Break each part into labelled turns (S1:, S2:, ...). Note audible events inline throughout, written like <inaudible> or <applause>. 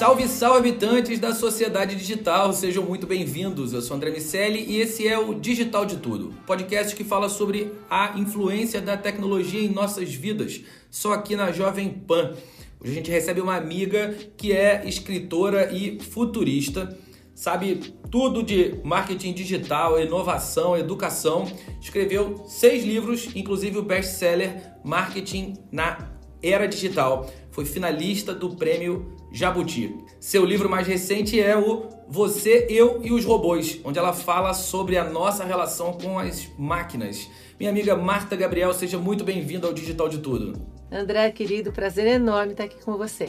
S1: Salve, salve habitantes da sociedade digital, sejam muito bem-vindos. Eu sou André Miceli e esse é o Digital de Tudo, podcast que fala sobre a influência da tecnologia em nossas vidas, só aqui na Jovem Pan. Hoje a gente recebe uma amiga que é escritora e futurista, sabe tudo de marketing digital, inovação, educação. Escreveu seis livros, inclusive o best-seller Marketing na Era Digital. Foi finalista do prêmio Jabuti. Seu livro mais recente é o Você, Eu e os Robôs, onde ela fala sobre a nossa relação com as máquinas. Minha amiga Marta Gabriel, seja muito bem-vinda ao Digital de Tudo.
S2: André, querido, prazer enorme estar aqui com você.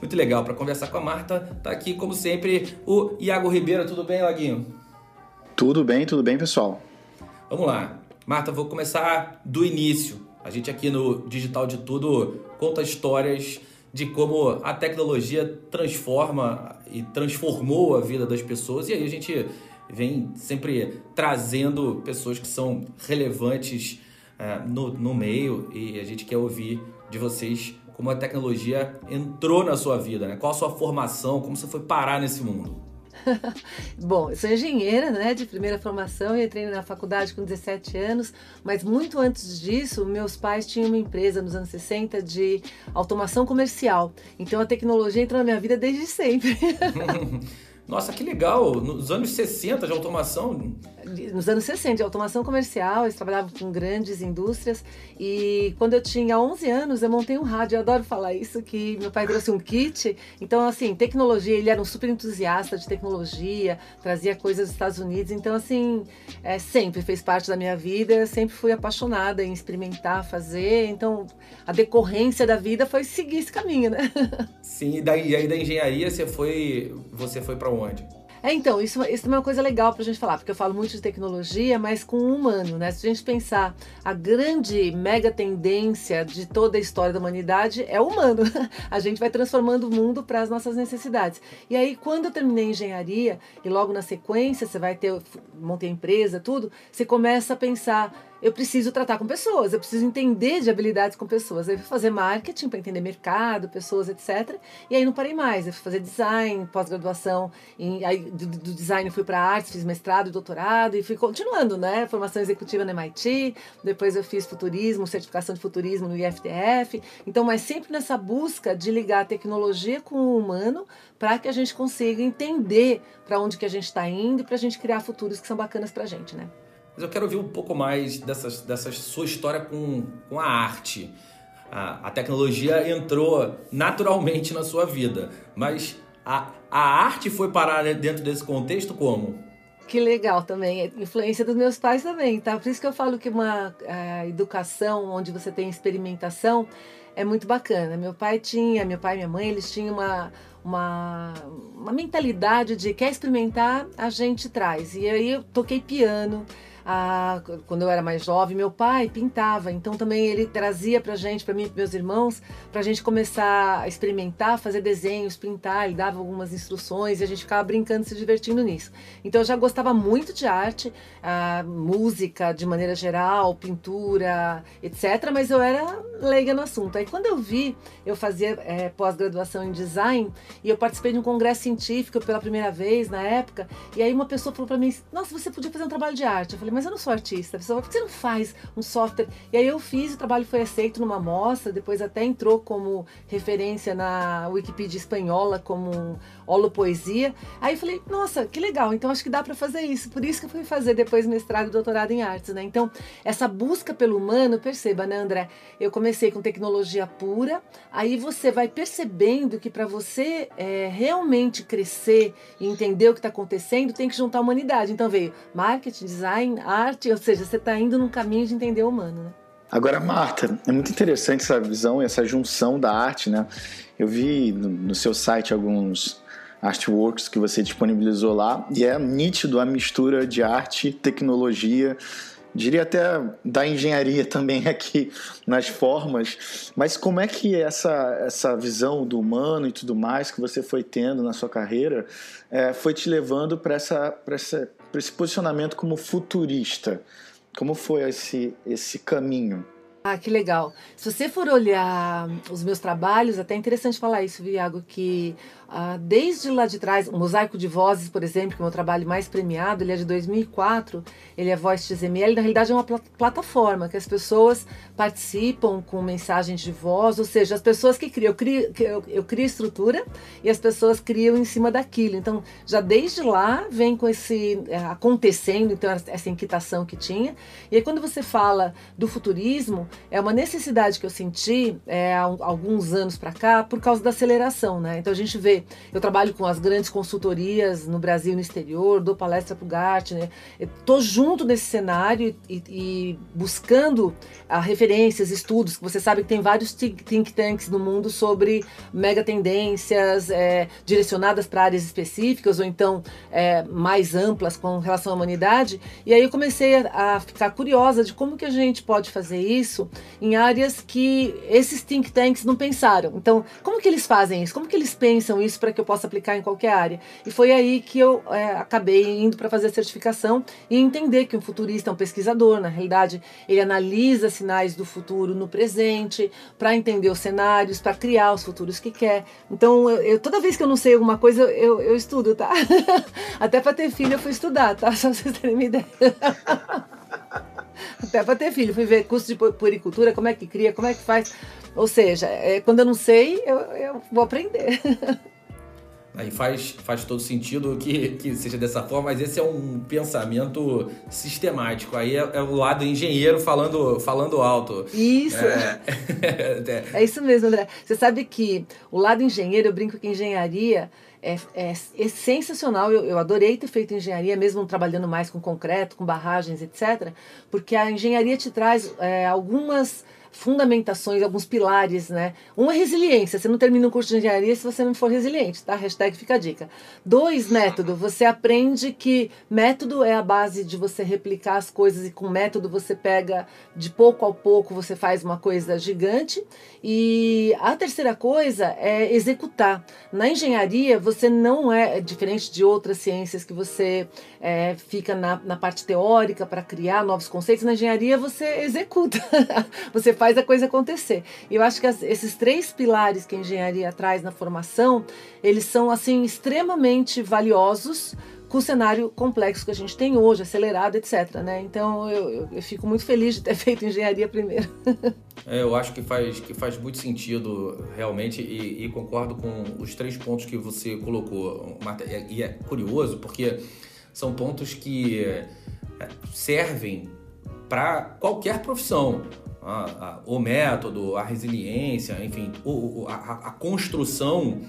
S1: Muito legal para conversar com a Marta. Tá aqui, como sempre, o Iago Ribeiro. Tudo bem, Laguinho?
S3: Tudo bem, tudo bem, pessoal.
S1: Vamos lá. Marta, vou começar do início. A gente aqui no Digital de Tudo conta histórias de como a tecnologia transforma e transformou a vida das pessoas. E aí a gente vem sempre trazendo pessoas que são relevantes uh, no, no meio e a gente quer ouvir de vocês como a tecnologia entrou na sua vida, né? Qual a sua formação, como você foi parar nesse mundo? <laughs>
S2: Bom, eu sou engenheira, né, de primeira formação e entrei na faculdade com 17 anos, mas muito antes disso, meus pais tinham uma empresa nos anos 60 de automação comercial. Então a tecnologia entrou na minha vida desde sempre. <laughs>
S1: Nossa, que legal! Nos anos 60 de automação.
S2: Nos anos 60 de automação comercial, eles trabalhavam com grandes indústrias e quando eu tinha 11 anos eu montei um rádio. Eu adoro falar isso que meu pai trouxe um kit. Então assim, tecnologia, ele era um super entusiasta de tecnologia, trazia coisas dos Estados Unidos. Então assim, é, sempre fez parte da minha vida. Sempre fui apaixonada em experimentar, fazer. Então a decorrência da vida foi seguir esse caminho, né? <laughs>
S1: Sim, e daí aí da engenharia você foi você foi para onde?
S2: É, então, isso, isso é uma coisa legal para a gente falar, porque eu falo muito de tecnologia, mas com o humano, né? Se a gente pensar a grande mega tendência de toda a história da humanidade é o humano. <laughs> A gente vai transformando o mundo para as nossas necessidades. E aí, quando eu terminei engenharia, e logo na sequência você vai ter, montei empresa, tudo, você começa a pensar eu preciso tratar com pessoas, eu preciso entender de habilidades com pessoas. Eu fui fazer marketing para entender mercado, pessoas, etc. E aí não parei mais. Eu fui fazer design, pós-graduação, aí do, do design fui para artes, fiz mestrado, doutorado e fui continuando, né? Formação executiva no MIT. Depois eu fiz futurismo, certificação de futurismo no IFTF. Então, mas sempre nessa busca de ligar a tecnologia com o humano para que a gente consiga entender para onde que a gente está indo e para a gente criar futuros que são bacanas para a gente, né?
S1: Mas eu quero ouvir um pouco mais dessas, dessa sua história com, com a arte. A, a tecnologia entrou naturalmente na sua vida, mas a, a arte foi parar dentro desse contexto como?
S2: Que legal também, influência dos meus pais também, tá? Por isso que eu falo que uma é, educação onde você tem experimentação é muito bacana. Meu pai tinha, meu pai e minha mãe, eles tinham uma, uma, uma mentalidade de quer experimentar, a gente traz. E aí eu toquei piano, ah, quando eu era mais jovem, meu pai pintava, então também ele trazia pra gente, pra mim e meus irmãos, pra gente começar a experimentar, fazer desenhos, pintar, ele dava algumas instruções e a gente ficava brincando, se divertindo nisso. Então eu já gostava muito de arte, música de maneira geral, pintura, etc, mas eu era leiga no assunto. Aí quando eu vi, eu fazia é, pós-graduação em design e eu participei de um congresso científico pela primeira vez na época, e aí uma pessoa falou para mim: Nossa, você podia fazer um trabalho de arte. Eu falei: Mas eu não sou artista. A pessoa por que você não faz um software? E aí eu fiz, o trabalho foi aceito numa mostra, depois até entrou como referência na Wikipedia espanhola, como holopoesia. Aí eu falei: Nossa, que legal, então acho que dá para fazer isso. Por isso que eu fui fazer depois mestrado e doutorado em artes, né? Então, essa busca pelo humano, perceba, né, André? Eu comecei com tecnologia pura, aí você vai percebendo que para você é, realmente crescer e entender o que está acontecendo, tem que juntar a humanidade. Então veio marketing, design, arte, ou seja, você está indo num caminho de entender o humano, né?
S3: Agora, Marta, é muito interessante essa visão, essa junção da arte, né? Eu vi no seu site alguns artworks que você disponibilizou lá e é nítido a mistura de arte, tecnologia, diria até da engenharia <laughs> também aqui nas formas, mas como é que essa, essa visão do humano e tudo mais que você foi tendo na sua carreira é, foi te levando para essa, essa, esse posicionamento como futurista? Como foi esse, esse caminho?
S2: Ah, que legal. Se você for olhar os meus trabalhos, até é interessante falar isso, Viago, que ah, desde lá de trás, o Mosaico de Vozes, por exemplo, que é o meu trabalho mais premiado, ele é de 2004, ele é Voz XML, na realidade é uma pl plataforma que as pessoas participam com mensagens de voz, ou seja, as pessoas que criam, eu crio, eu, eu crio estrutura e as pessoas criam em cima daquilo. Então, já desde lá vem com esse é, acontecendo, então essa inquietação que tinha. E aí quando você fala do futurismo, é uma necessidade que eu senti é, há alguns anos para cá por causa da aceleração, né? Então a gente vê eu trabalho com as grandes consultorias no Brasil e no exterior, dou palestra para o Gartner, estou junto nesse cenário e, e buscando a, ah, referências, estudos, que você sabe que tem vários think tanks no mundo sobre mega tendências é, direcionadas para áreas específicas ou então é, mais amplas com relação à humanidade. E aí eu comecei a, a ficar curiosa de como que a gente pode fazer isso em áreas que esses think tanks não pensaram. Então, como que eles fazem isso? Como que eles pensam isso para que eu possa aplicar em qualquer área. E foi aí que eu é, acabei indo para fazer a certificação e entender que um futurista é um pesquisador, na realidade, ele analisa sinais do futuro no presente para entender os cenários, para criar os futuros que quer. Então, eu, eu, toda vez que eu não sei alguma coisa, eu, eu estudo, tá? <laughs> Até para ter filho eu fui estudar, tá? <laughs> Só pra vocês terem uma ideia. <laughs> Até para ter filho, fui ver curso de puricultura, como é que cria, como é que faz. Ou seja, é, quando eu não sei, eu, eu vou aprender. <laughs>
S1: Aí faz, faz todo sentido que, que seja dessa forma, mas esse é um pensamento sistemático. Aí é, é o lado engenheiro falando, falando alto.
S2: Isso. É... <laughs> é isso mesmo, André. Você sabe que o lado engenheiro, eu brinco que engenharia é, é, é, sensacional. Eu, eu adorei ter feito engenharia, mesmo trabalhando mais com concreto, com barragens, etc. Porque a engenharia te traz é, algumas fundamentações, alguns pilares, né? Um é resiliência. Você não termina um curso de engenharia se você não for resiliente, tá? Hashtag fica a dica. Dois, método. Você aprende que método é a base de você replicar as coisas e com método você pega de pouco a pouco, você faz uma coisa gigante. E a terceira coisa é executar. Na engenharia, você não é, diferente de outras ciências que você é, fica na, na parte teórica para criar novos conceitos. Na engenharia, você executa. <laughs> você faz faz a coisa acontecer. E eu acho que as, esses três pilares que a engenharia traz na formação, eles são assim extremamente valiosos com o cenário complexo que a gente tem hoje, acelerado, etc. Né? Então eu, eu, eu fico muito feliz de ter <laughs> feito engenharia primeiro.
S1: é, eu acho que faz, que faz muito sentido realmente e, e, concordo com os três pontos que você colocou, Marta. E é curioso porque são pontos que é, servem para qualquer profissão a, a, o método, a resiliência, enfim, o, a, a, construção,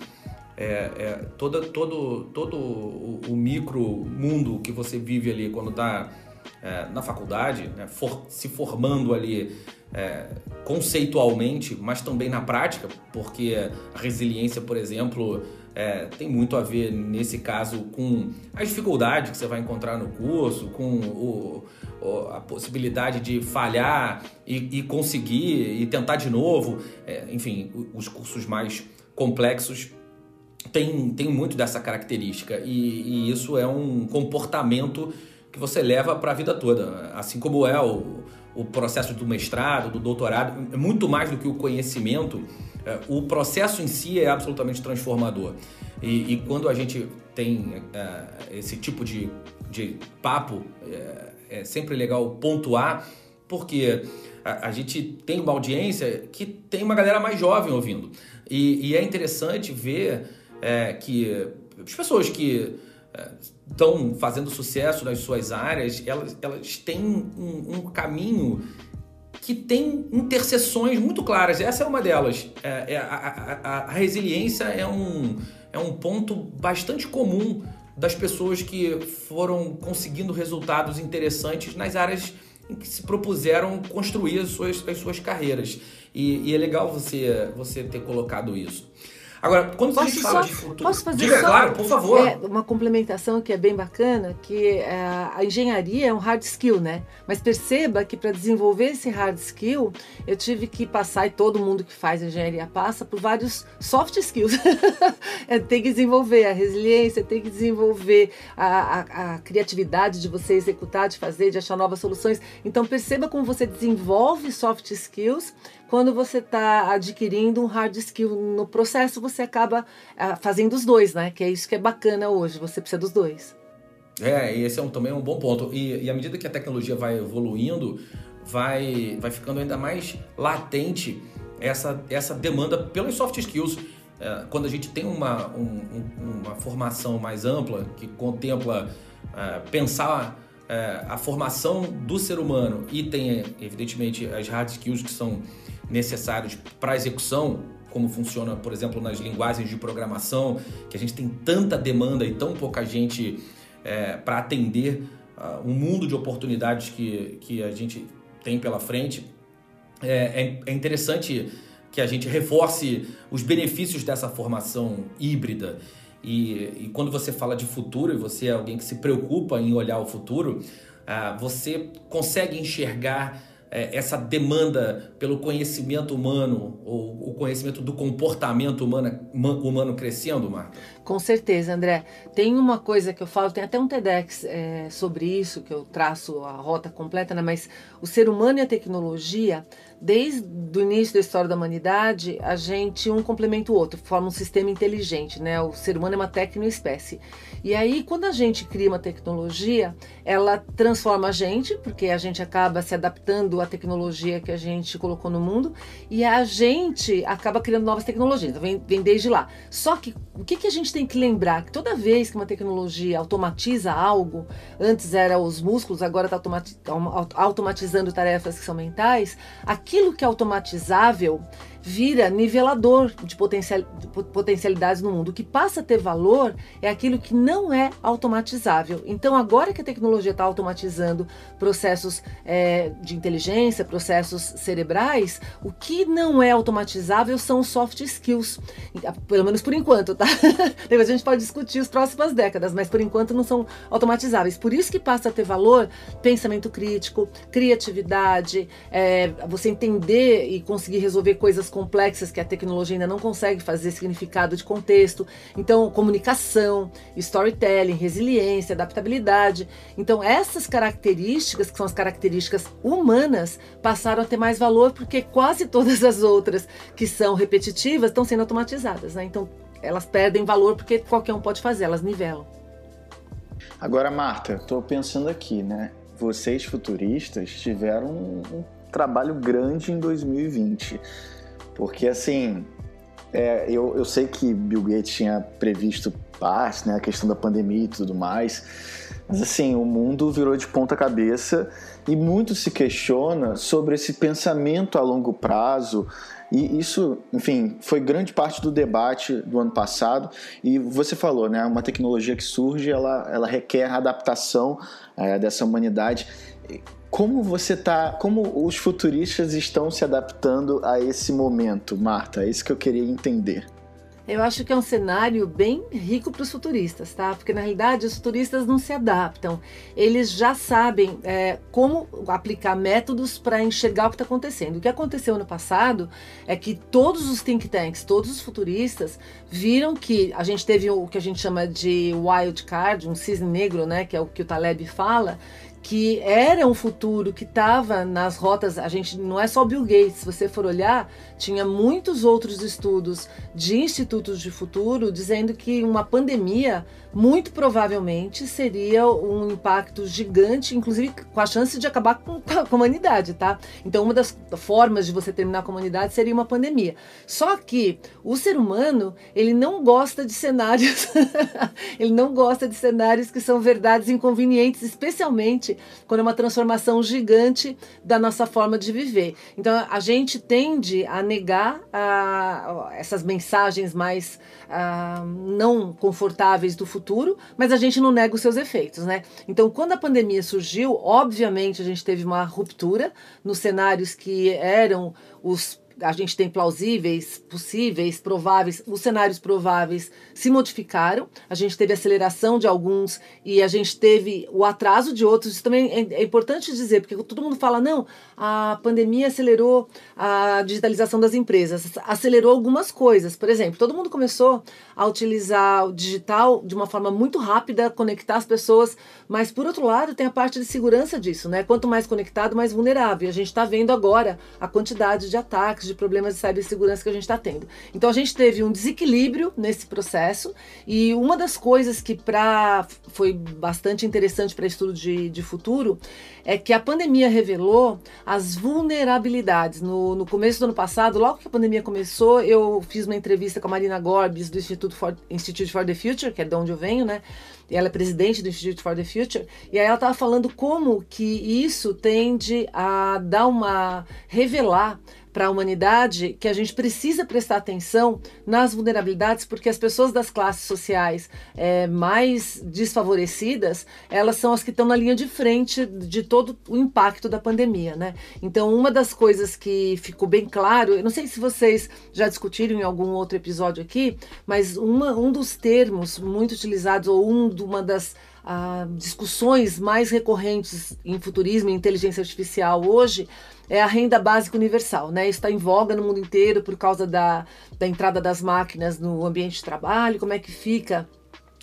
S1: é, é, toda, todo, todo o, o, micro mundo que você vive ali quando está é, na faculdade, né, for, se formando ali é, conceitualmente, mas também na prática, porque a resiliência, por exemplo, é, tem muito a ver, nesse caso, com as dificuldades que você vai encontrar no curso, com o, o, a possibilidade de falhar e, e, conseguir e tentar de novo. É, enfim, os cursos mais complexos têm, têm muito dessa característica e, e isso é um comportamento que você leva para a vida toda, assim como é o, o processo do mestrado, do doutorado, é muito mais do que o conhecimento é, o processo em si é absolutamente transformador. E, e quando a gente tem é, esse tipo de, de papo, é, é, sempre legal pontuar, porque a, a, gente tem uma audiência que tem uma galera mais jovem ouvindo. E, e é interessante ver é, que as pessoas que estão fazendo sucesso nas suas áreas, elas, elas têm um, um caminho que tem interseções muito claras. Essa é uma delas. É, é, a, a, a, resiliência é um, é um ponto bastante comum das pessoas que foram conseguindo resultados interessantes nas áreas em que se propuseram construir as suas, as suas carreiras. E, e é legal você, você ter colocado isso. Agora, quando posso a gente fala
S2: só,
S1: de futuro...
S2: Posso fazer
S1: Diga,
S2: só,
S1: claro, por favor.
S2: É, uma complementação que é bem bacana, que é, a engenharia é um hard skill, né? Mas perceba que para desenvolver esse hard skill, eu tive que passar, e todo mundo que faz engenharia passa, por vários soft skills. <laughs> é, tem que desenvolver a resiliência, tem que desenvolver a, a, a criatividade de você executar, de fazer, de achar novas soluções. Então perceba como você desenvolve soft skills quando você está adquirindo um hard skill no processo, você acaba uh, fazendo os dois, né? Que é isso que é bacana hoje, você precisa dos dois.
S1: É, esse é um, também um bom ponto. E, e à medida que a tecnologia vai evoluindo, vai, vai ficando ainda mais latente essa, essa demanda pelos soft skills. É, quando a gente tem uma, um, uma formação mais ampla, que contempla é, pensar é, a formação do ser humano e tem, evidentemente, as hard skills que são necessários para a execução, como funciona, por exemplo, nas linguagens de programação, que a gente tem tanta demanda e tão pouca gente é, para atender uh, um mundo de oportunidades que, que a gente tem pela frente. É, é, é interessante que a gente reforce os benefícios dessa formação híbrida. E, e, quando você fala de futuro e você é alguém que se preocupa em olhar o futuro, uh, você consegue enxergar é, essa demanda pelo conhecimento humano, ou o conhecimento do comportamento humano, humano crescendo, Marta?
S2: Com certeza, André. Tem uma coisa que eu falo, tem até um TEDx é, sobre isso, que eu traço a rota completa, né? mas o ser humano e a tecnologia desde o início da história da humanidade, a gente um complementa o outro, forma um sistema inteligente, né? O ser humano é uma tecnoespécie. E aí, quando a gente cria uma tecnologia, ela transforma a gente, porque a gente acaba se adaptando à tecnologia que a gente colocou no mundo, e a gente acaba criando novas tecnologias, vem, vem desde lá. Só que o que, que a gente tem que lembrar? Que toda vez que uma tecnologia automatiza algo, antes era os músculos, agora está automatizando tarefas que são mentais, aquilo que é automatizável vira nivelador de, potencial, de potencialidades no mundo. O que passa a ter valor é aquilo que não é automatizável. Então, agora que a tecnologia está automatizando processos é, de inteligência, processos cerebrais, o que não é automatizável são soft skills. Pelo menos por enquanto, tá? <laughs> A gente pode discutir as próximas décadas, mas por enquanto não são automatizáveis. Por isso que passa a ter valor pensamento crítico, criatividade, é, você entender e conseguir resolver coisas complexas que a tecnologia ainda não consegue fazer significado de contexto. Então, comunicação, storytelling, resiliência, adaptabilidade. Então, essas características, que são as características humanas, passaram a ter mais valor porque quase todas as outras que são repetitivas estão sendo automatizadas. Né? Então, elas perdem valor porque qualquer um pode fazer, elas nivelam.
S3: Agora, Marta, estou pensando aqui, né? Vocês futuristas tiveram um trabalho grande em 2020 porque, assim, é, eu, eu sei que Bill Gates tinha previsto parte, né, a questão da pandemia e tudo mais, mas, assim, o mundo virou de ponta cabeça e muito se questiona sobre esse pensamento a longo prazo. E isso, enfim, foi grande parte do debate do ano passado. E você falou, né? Uma tecnologia que surge, ela, ela requer adaptação é, dessa humanidade. Como você tá, como os futuristas estão se adaptando a esse momento, Marta? É isso que eu queria entender.
S2: Eu acho que é um cenário bem rico para os futuristas, tá? Porque na realidade os futuristas não se adaptam. Eles já sabem é, como aplicar métodos para enxergar o que está acontecendo. O que aconteceu no passado é que todos os think tanks, todos os futuristas viram que a gente teve o que a gente chama de wild card, um cisne negro, né? Que é o que o Taleb fala, que era um futuro que estava nas rotas. A gente não é só Bill Gates, se você for olhar, tinha muitos outros estudos de institutos de futuro dizendo que uma pandemia muito provavelmente seria um impacto gigante, inclusive com a chance de acabar com a humanidade, tá? Então, uma das formas de você terminar a humanidade seria uma pandemia. Só que o ser humano, ele não gosta de cenários, <laughs> ele não gosta de cenários que são verdades inconvenientes, especialmente quando é uma transformação gigante da nossa forma de viver. Então, a gente tende a negar a, essas mensagens mais a, não confortáveis do futuro futuro, mas a gente não nega os seus efeitos, né? Então, quando a pandemia surgiu, obviamente a gente teve uma ruptura nos cenários que eram os a gente tem plausíveis, possíveis, prováveis, os cenários prováveis se modificaram, a gente teve aceleração de alguns e a gente teve o atraso de outros. Isso também é, é importante dizer, porque todo mundo fala, não, a pandemia acelerou a digitalização das empresas, acelerou algumas coisas. Por exemplo, todo mundo começou a utilizar o digital de uma forma muito rápida, conectar as pessoas, mas por outro lado tem a parte de segurança disso, né? Quanto mais conectado, mais vulnerável. E a gente está vendo agora a quantidade de ataques de problemas de cibersegurança que a gente está tendo. Então a gente teve um desequilíbrio nesse processo e uma das coisas que pra, foi bastante interessante para estudo de, de futuro é que a pandemia revelou as vulnerabilidades. No, no começo do ano passado, logo que a pandemia começou, eu fiz uma entrevista com a Marina Gorbis do Instituto for, Institute for the Future, que é de onde eu venho, né? E ela é presidente do Institute for the Future, e aí ela estava falando como que isso tende a dar uma revelar para a humanidade que a gente precisa prestar atenção nas vulnerabilidades, porque as pessoas das classes sociais é, mais desfavorecidas, elas são as que estão na linha de frente de todo o impacto da pandemia, né? Então, uma das coisas que ficou bem claro, eu não sei se vocês já discutiram em algum outro episódio aqui, mas uma, um dos termos muito utilizados, ou um, uma das ah, discussões mais recorrentes em futurismo e inteligência artificial hoje é a renda básica universal, né? Está em voga no mundo inteiro por causa da, da entrada das máquinas no ambiente de trabalho, como é que fica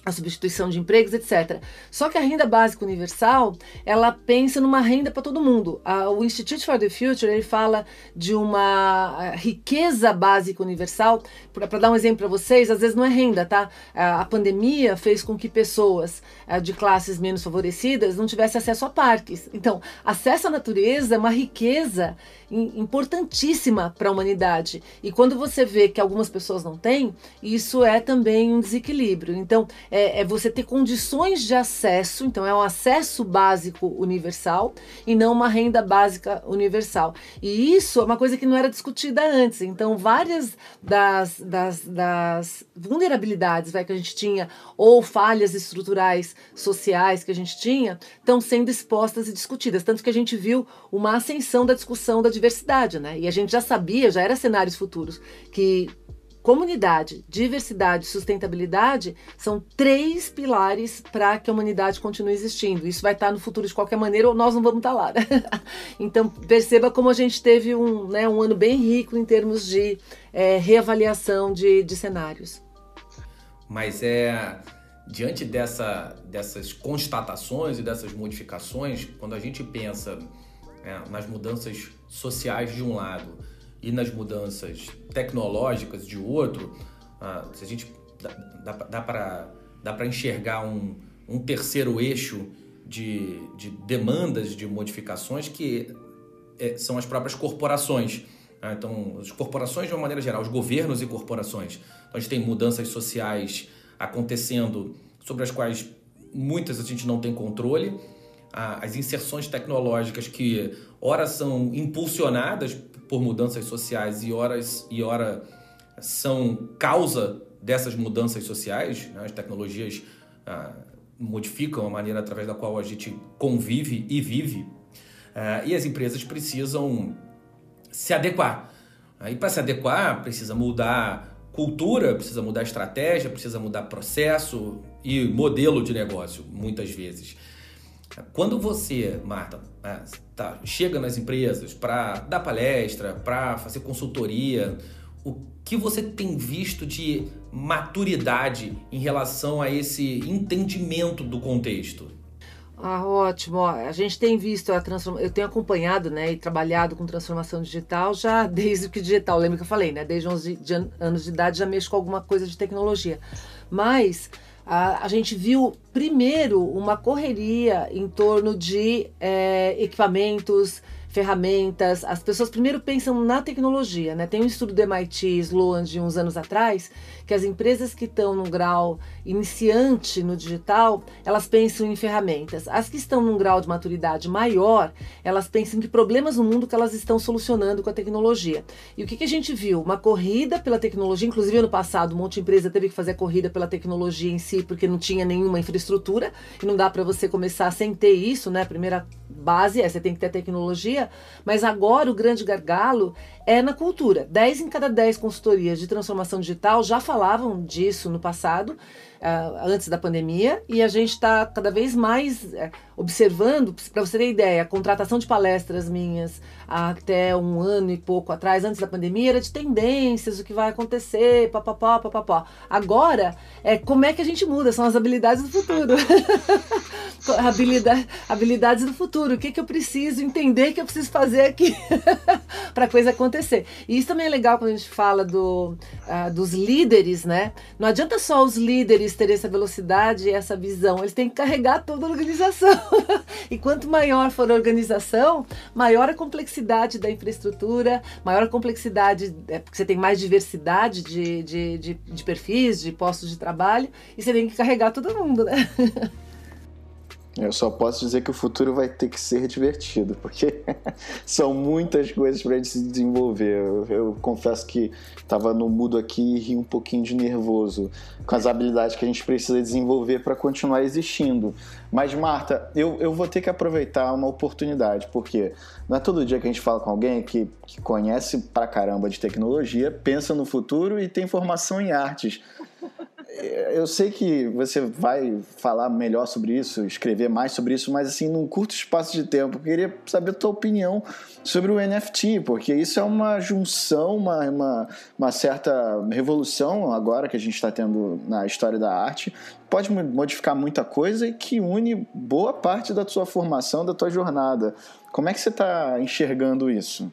S2: a substituição de empregos, etc. Só que a renda básica universal, ela pensa numa renda para todo mundo. o Institute for the Future, ele fala de uma riqueza básica universal. Para dar um exemplo para vocês, às vezes não é renda, tá? A, pandemia fez com que pessoas de classes menos favorecidas não tivessem acesso a parques. Então, acesso à natureza é uma riqueza importantíssima para a humanidade. E quando você vê que algumas pessoas não têm, isso é também um desequilíbrio. Então, é, é, você ter condições de acesso, então é um acesso básico universal e não uma renda básica universal. E isso é uma coisa que não era discutida antes. Então, várias das, das, das vulnerabilidades vai, que a gente tinha, ou falhas estruturais sociais que a gente tinha, estão sendo expostas e discutidas. Tanto que a gente viu uma ascensão da discussão da diversidade, né? E a gente já sabia, já era cenários futuros, que comunidade, diversidade e sustentabilidade são três pilares para que a humanidade continue existindo. Isso vai estar no futuro de qualquer maneira ou nós não vamos estar lá. Né? <laughs> então perceba como a gente teve um, né, um ano bem rico em termos de é, reavaliação de, de cenários.
S1: Mas é diante dessa, dessas constatações e dessas modificações, quando a gente pensa é, nas mudanças sociais de um lado e nas mudanças tecnológicas de outro, ah, se a gente dá, dá, dá para enxergar um, um terceiro eixo de, de demandas de modificações que é, são as próprias corporações. Né? Então, as corporações de uma maneira geral, os governos e corporações. Então, a gente tem mudanças sociais acontecendo sobre as quais muitas a gente não tem controle as inserções tecnológicas que ora são impulsionadas por mudanças sociais e horas e ora são causa dessas mudanças sociais. Né? As tecnologias ah, modificam a maneira através da qual a gente convive e vive. Ah, e as empresas precisam se adequar. E para se adequar, precisa mudar cultura, precisa mudar estratégia, precisa mudar processo e modelo de negócio, muitas vezes. Quando você, Marta, é, tá, chega nas empresas para dar palestra, para fazer consultoria, o que você tem visto de maturidade em relação a esse entendimento do contexto?
S2: Ah, ótimo. A gente tem visto a transformação. Eu tenho acompanhado, né, e trabalhado com transformação digital já <laughs> desde que digital. Lembra que eu falei, né? Desde 11 de anos de idade já mexo com alguma coisa de tecnologia. Mas a, a gente viu primeiro uma correria em torno de é, equipamentos, ferramentas. As pessoas primeiro pensam na tecnologia, né? Tem um estudo do MIT Sloan de uns anos atrás que as empresas que estão no grau iniciante no digital, elas pensam em ferramentas. As que estão num grau de maturidade maior, elas pensam em que problemas no mundo que elas estão solucionando com a tecnologia. E o que, que a gente viu? Uma corrida pela tecnologia, inclusive ano passado, um monte de empresa teve que fazer a corrida pela tecnologia em si, porque não tinha nenhuma infraestrutura, e não dá para você começar sem ter isso, né? A primeira base é você tem que ter tecnologia, mas agora o grande gargalo é na cultura. 10 em cada 10 consultorias de transformação digital já falavam disso no passado, antes da pandemia, e a gente está cada vez mais uh, observando, para você ter ideia, a contratação de palestras minhas até um ano e pouco atrás, antes da pandemia, era de tendências, o que vai acontecer, papapá, papapá. Agora, é como é que a gente muda, são as habilidades do futuro. <laughs> Habilidade, habilidades do futuro, o que, que eu preciso entender que eu preciso fazer aqui <laughs> para a coisa acontecer. E isso também é legal quando a gente fala do, uh, dos líderes, né? Não adianta só os líderes terem essa velocidade e essa visão, eles têm que carregar toda a organização. <laughs> e quanto maior for a organização, maior a complexidade da infraestrutura, maior a complexidade, é, porque você tem mais diversidade de, de, de, de perfis, de postos de trabalho, e você tem que carregar todo mundo, né? <laughs>
S3: Eu só posso dizer que o futuro vai ter que ser divertido, porque <laughs> são muitas coisas para gente se desenvolver. Eu, eu confesso que estava no mudo aqui e ri um pouquinho de nervoso com as habilidades que a gente precisa desenvolver para continuar existindo. Mas, Marta, eu, eu vou ter que aproveitar uma oportunidade, porque não é todo dia que a gente fala com alguém que, que conhece pra caramba de tecnologia, pensa no futuro e tem formação em artes. Eu sei que você vai falar melhor sobre isso, escrever mais sobre isso, mas assim, num curto espaço de tempo, eu queria saber a tua opinião sobre o NFT, porque isso é uma junção, uma, uma, uma certa revolução agora que a gente está tendo na história da arte. Pode modificar muita coisa e que une boa parte da sua formação, da tua jornada. Como é que você está enxergando isso?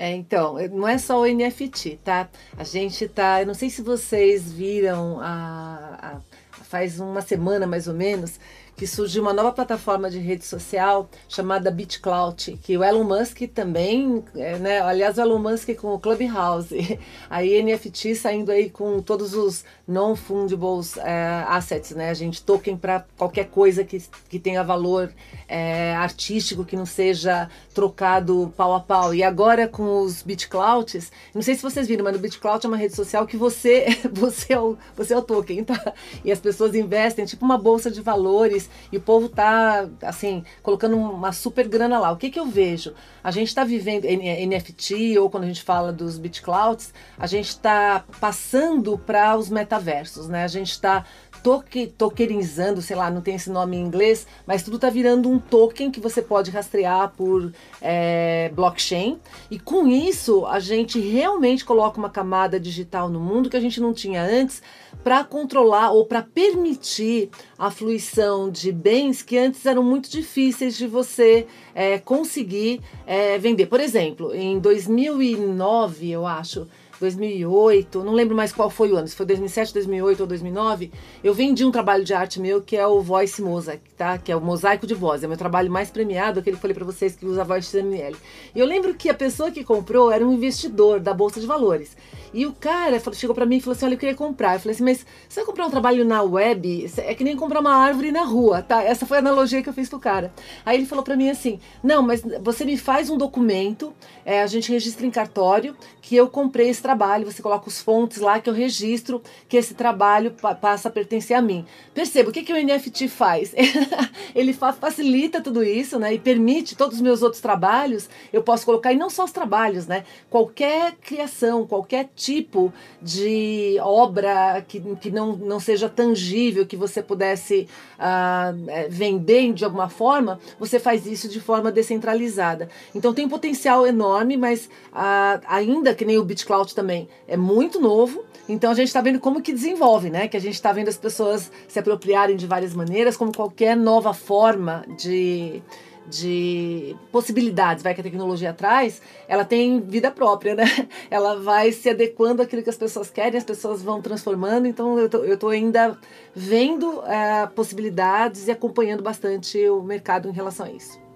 S2: É, então, não é só o NFT, tá? A gente tá. Eu não sei se vocês viram a, a faz uma semana mais ou menos que surgiu uma nova plataforma de rede social chamada BitClout, que o Elon Musk também, é, né? Aliás, o Elon Musk com o Clubhouse, <laughs> a NFT saindo aí com todos os non-fungibles é, assets, né? A gente token para qualquer coisa que, que tenha valor é, artístico, que não seja trocado pau a pau. E agora com os BitClouts, não sei se vocês viram, mas o BitClout é uma rede social que você, <laughs> você, é o, você é o token, tá? E as pessoas investem, tipo uma bolsa de valores e o povo tá, assim, colocando uma super grana lá. O que, que eu vejo? A gente está vivendo NFT, ou quando a gente fala dos BitClouds, a gente está passando para os metaversos, né? A gente está toque, tokenizando, sei lá, não tem esse nome em inglês, mas tudo está virando um token que você pode rastrear por é, blockchain. E com isso, a gente realmente coloca uma camada digital no mundo que a gente não tinha antes para controlar ou para permitir a fluição de bens que antes eram muito difíceis de você é, conseguir é, vender. Por exemplo, em 2009, eu acho, 2008, não lembro mais qual foi o ano, se foi 2007, 2008 ou 2009, eu vendi um trabalho de arte meu que é o Voice Mosaic, tá? Que é o mosaico de voz, é o meu trabalho mais premiado, aquele que eu falei para vocês que usa voz XML. E eu lembro que a pessoa que comprou era um investidor da bolsa de valores. E o cara chegou para mim e falou assim: "Olha, eu queria comprar". Eu falei assim: "Mas você vai comprar um trabalho na web? É que nem comprar uma árvore na rua, tá?". Essa foi a analogia que eu fiz pro cara. Aí ele falou para mim assim: "Não, mas você me faz um documento, é, a gente registra em cartório que eu comprei esse trabalho, você coloca os fontes lá que eu registro que esse trabalho pa passa a pertencer a mim. Perceba, o que, que o NFT faz? <laughs> Ele fa facilita tudo isso, né? E permite todos os meus outros trabalhos, eu posso colocar, e não só os trabalhos, né? Qualquer criação, qualquer tipo de obra que, que não, não seja tangível, que você pudesse uh, vender de alguma forma, você faz isso de forma descentralizada. Então tem um potencial enorme, mas uh, ainda que nem o BitCloud também é muito novo. Então a gente está vendo como que desenvolve, né? Que a gente está vendo as pessoas se apropriarem de várias maneiras, como qualquer nova forma de de possibilidades vai que a tecnologia traz, ela tem vida própria, né? <laughs> Ela vai se adequando àquilo que as pessoas querem, as pessoas vão transformando. Então eu tô, eu tô ainda vendo é, possibilidades e acompanhando bastante o mercado em relação a isso.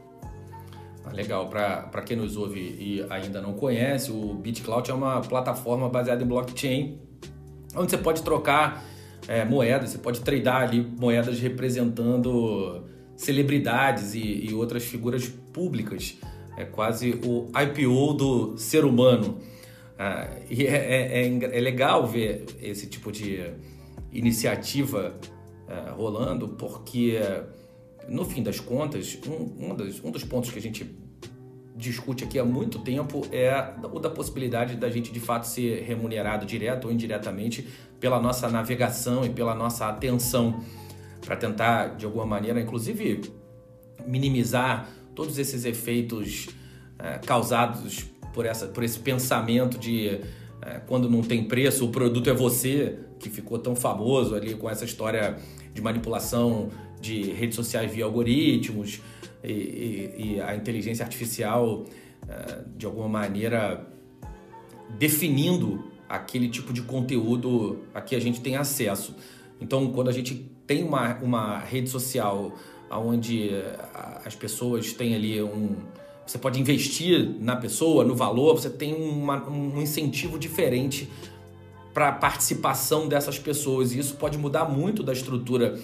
S1: Legal, para quem nos ouve e ainda não conhece, o BitCloud é uma plataforma baseada em blockchain, onde você pode trocar é, moedas, você pode tradear ali moedas representando celebridades e, e outras figuras públicas. É quase o IPO do ser humano. Ah, e é, é, é, é, legal ver esse tipo de iniciativa ah, rolando, porque no fim das contas, um, um, dos, um dos pontos que a gente discute aqui há muito tempo é o da possibilidade da gente de fato ser remunerado direto ou indiretamente pela nossa navegação e pela nossa atenção para tentar, de alguma maneira, inclusive minimizar todos esses efeitos é, causados por, essa, por esse pensamento de é, quando não tem preço, o produto é você, que ficou tão famoso ali com essa história de manipulação de redes sociais via algoritmos e, e, e a inteligência artificial, é, de alguma maneira, definindo aquele tipo de conteúdo a que a gente tem acesso. Então, quando a gente tem uma, uma rede social onde eh, as pessoas têm ali um. Você pode investir na pessoa, no valor, você tem uma, um incentivo diferente para a participação dessas pessoas. E isso pode mudar muito da estrutura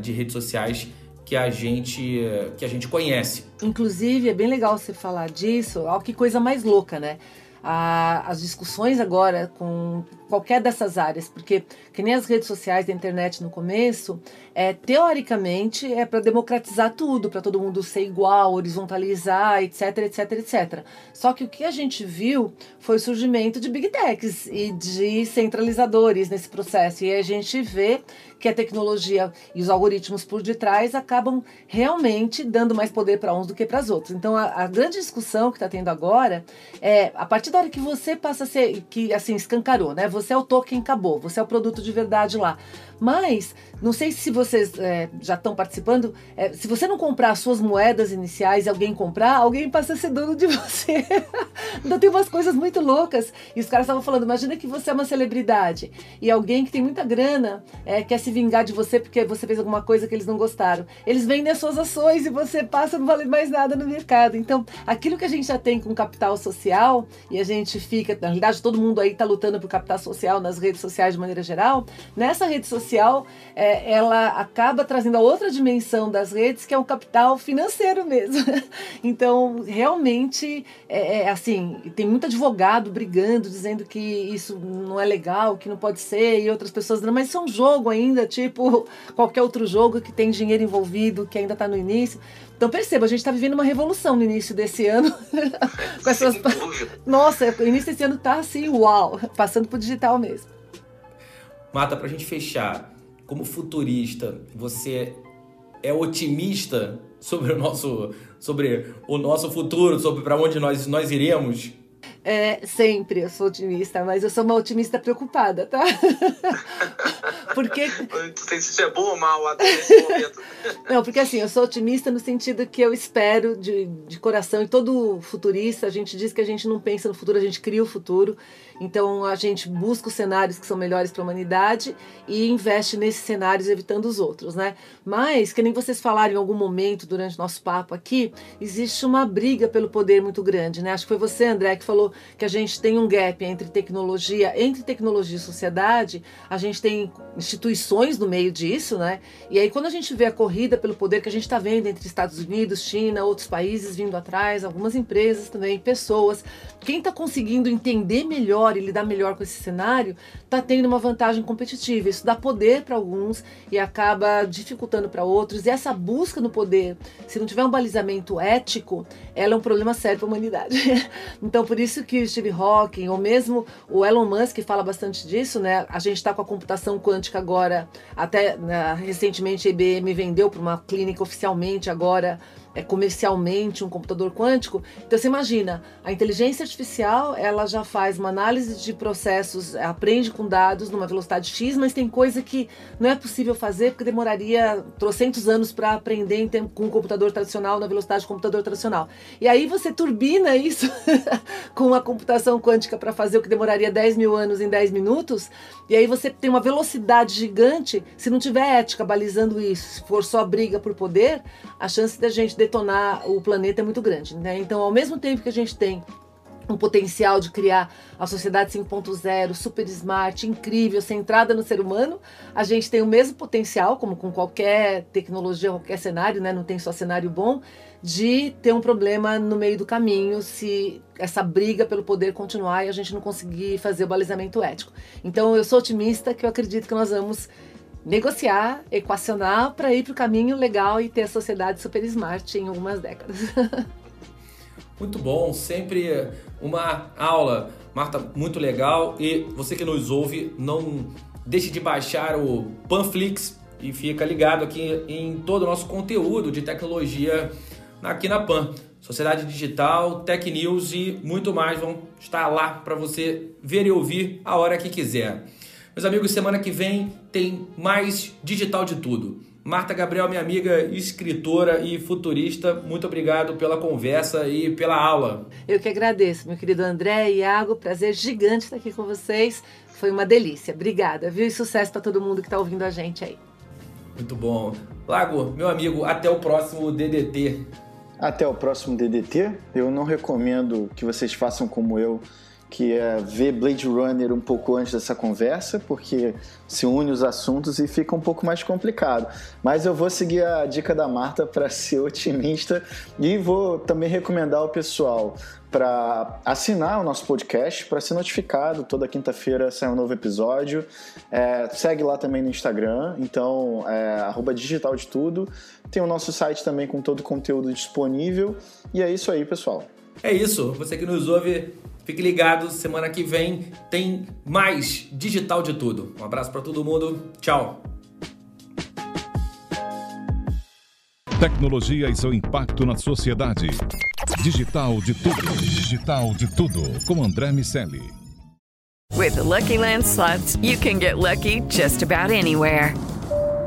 S1: de redes sociais que a gente que a gente conhece.
S2: Inclusive, é bem legal você falar disso. Olha que coisa mais louca, né? as discussões agora com qualquer dessas áreas, porque que nem as redes sociais da internet no começo, é, teoricamente é para democratizar tudo, para todo mundo ser igual, horizontalizar, etc, etc, etc. Só que o que a gente viu foi o surgimento de big techs e de centralizadores nesse processo. E a gente vê que a tecnologia e os algoritmos por detrás acabam realmente dando mais poder para uns do que para os outros. Então a, a grande discussão que está tendo agora é a partir da hora que você passa a ser que assim escancarou, né? Você é o token acabou, você é o produto de verdade lá. Mas, não sei se vocês é, já estão participando, é, se você não comprar as suas moedas iniciais e alguém comprar, alguém passa a ser dono de <laughs> você. então tem umas coisas muito loucas. E os caras estavam falando, imagina que você é uma celebridade e alguém que tem muita grana é, quer se vingar de você porque você fez alguma coisa que eles não gostaram. Eles vendem as suas ações e você passa não valer mais nada no mercado. Então, aquilo que a gente já tem com capital social e a gente fica, na realidade, todo mundo aí está lutando por capital social nas redes sociais de maneira geral, nessa rede social é, ela acaba trazendo a outra dimensão das redes, que é o capital financeiro mesmo. <laughs> então, realmente, é, é, assim, tem muito advogado brigando, dizendo que isso não é legal, que não pode ser, e outras pessoas mas isso é um jogo ainda, tipo <laughs> qualquer outro jogo que tem dinheiro envolvido, que ainda está no início. Então perceba, a gente está vivendo uma revolução no início desse ano. <laughs> com essas... Nossa, o início desse ano está assim, uau, passando para o digital mesmo.
S1: Mata, para a gente fechar, como futurista, você é otimista sobre o nosso, sobre o nosso futuro, sobre para onde nós, nós iremos?
S2: É, sempre eu sou otimista, mas eu sou uma otimista preocupada, tá? <laughs>
S4: porque. Se é bom ou mal até esse momento. <laughs>
S2: Não, porque assim, eu sou otimista no sentido que eu espero de, de coração, e todo futurista, a gente diz que a gente não pensa no futuro, a gente cria o futuro. Então a gente busca os cenários que são melhores para a humanidade e investe nesses cenários evitando os outros, né? Mas, que nem vocês falaram em algum momento durante nosso papo aqui, existe uma briga pelo poder muito grande, né? Acho que foi você, André, que falou que a gente tem um gap entre tecnologia, entre tecnologia e sociedade, a gente tem instituições no meio disso, né? E aí quando a gente vê a corrida pelo poder que a gente está vendo entre Estados Unidos, China, outros países vindo atrás, algumas empresas também, pessoas, quem está conseguindo entender melhor e lidar melhor com esse cenário, está tendo uma vantagem competitiva. Isso dá poder para alguns e acaba dificultando para outros. E essa busca no poder, se não tiver um balizamento ético, ela é um problema sério para a humanidade. <laughs> então, por isso que o Steve Hawking, ou mesmo o Elon Musk fala bastante disso, né? A gente está com a computação quântica agora, até né, recentemente a IBM vendeu para uma clínica oficialmente agora é, comercialmente um computador quântico. Então você imagina, a inteligência artificial ela já faz uma análise de processos, aprende com dados numa velocidade X, mas tem coisa que não é possível fazer porque demoraria trocentos anos para aprender com um computador tradicional na velocidade do computador tradicional. E aí você turbina isso <laughs> com a computação quântica para fazer o que demoraria 10 mil anos em 10 minutos, e aí você tem uma velocidade gigante. Se não tiver ética balizando isso, se for só briga por poder, a chance da gente detonar o planeta é muito grande. Né? Então, ao mesmo tempo que a gente tem um potencial de criar a sociedade 5.0 super smart, incrível, centrada no ser humano, a gente tem o mesmo potencial, como com qualquer tecnologia, qualquer cenário, né? não tem só cenário bom, de ter um problema no meio do caminho se essa briga pelo poder continuar e a gente não conseguir fazer o balizamento ético. Então eu sou otimista que eu acredito que nós vamos negociar, equacionar para ir para o caminho legal e ter a sociedade super smart em algumas décadas. <laughs>
S1: Muito bom, sempre uma aula, Marta, muito legal. E você que nos ouve, não deixe de baixar o Panflix e fica ligado aqui em todo o nosso conteúdo de tecnologia aqui na Pan. Sociedade Digital, Tech News e muito mais vão estar lá para você ver e ouvir a hora que quiser. Meus amigos, semana que vem tem mais Digital de Tudo. Marta Gabriel, minha amiga, escritora e futurista, muito obrigado pela conversa e pela aula.
S2: Eu que agradeço, meu querido André e Iago, prazer gigante estar aqui com vocês. Foi uma delícia. Obrigada, viu? E sucesso para todo mundo que está ouvindo a gente aí.
S1: Muito bom. Lago, meu amigo, até o próximo DDT.
S3: Até o próximo DDT. Eu não recomendo que vocês façam como eu que é ver Blade Runner um pouco antes dessa conversa, porque se une os assuntos e fica um pouco mais complicado. Mas eu vou seguir a dica da Marta para <laughs> ser otimista e vou também recomendar ao pessoal para assinar o nosso podcast, para ser notificado. Toda quinta-feira sai um novo episódio. É, segue lá também no Instagram, então é digital de tudo. Tem o nosso site também com todo o conteúdo disponível. E é isso aí, pessoal.
S1: É isso. Você que nos ouve, Fique ligado, semana que vem tem mais digital de tudo. Um abraço para todo mundo. Tchau.
S5: Tecnologia e seu impacto na sociedade. Digital de tudo. Digital de tudo. Com André Miscelli.
S6: With the Lucky Land slots, you can get lucky just about anywhere.